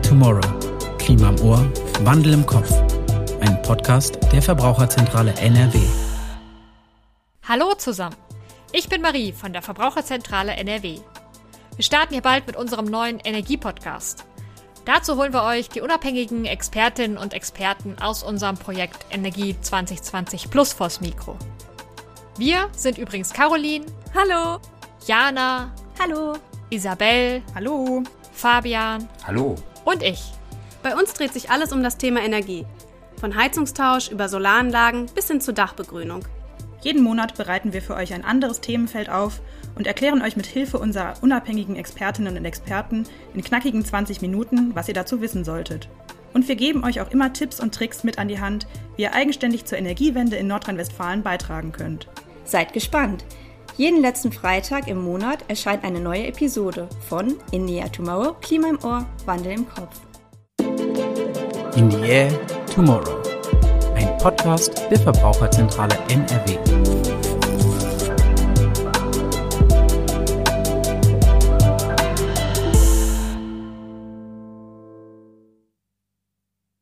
Tomorrow. Klima im Ohr, Wandel im Kopf. Ein Podcast der Verbraucherzentrale NRW. Hallo zusammen. Ich bin Marie von der Verbraucherzentrale NRW. Wir starten hier bald mit unserem neuen Energie-Podcast. Dazu holen wir euch die unabhängigen Expertinnen und Experten aus unserem Projekt Energie 2020 Plus vors Mikro. Wir sind übrigens Caroline. Hallo. Jana. Hallo. Isabel. Hallo. Fabian. Hallo. Und ich. Bei uns dreht sich alles um das Thema Energie. Von Heizungstausch über Solaranlagen bis hin zur Dachbegrünung. Jeden Monat bereiten wir für euch ein anderes Themenfeld auf und erklären euch mit Hilfe unserer unabhängigen Expertinnen und Experten in knackigen 20 Minuten, was ihr dazu wissen solltet. Und wir geben euch auch immer Tipps und Tricks mit an die Hand, wie ihr eigenständig zur Energiewende in Nordrhein-Westfalen beitragen könnt. Seid gespannt! Jeden letzten Freitag im Monat erscheint eine neue Episode von In the Air Tomorrow, Klima im Ohr, Wandel im Kopf. In the Air Tomorrow. Ein Podcast der Verbraucherzentrale NRW.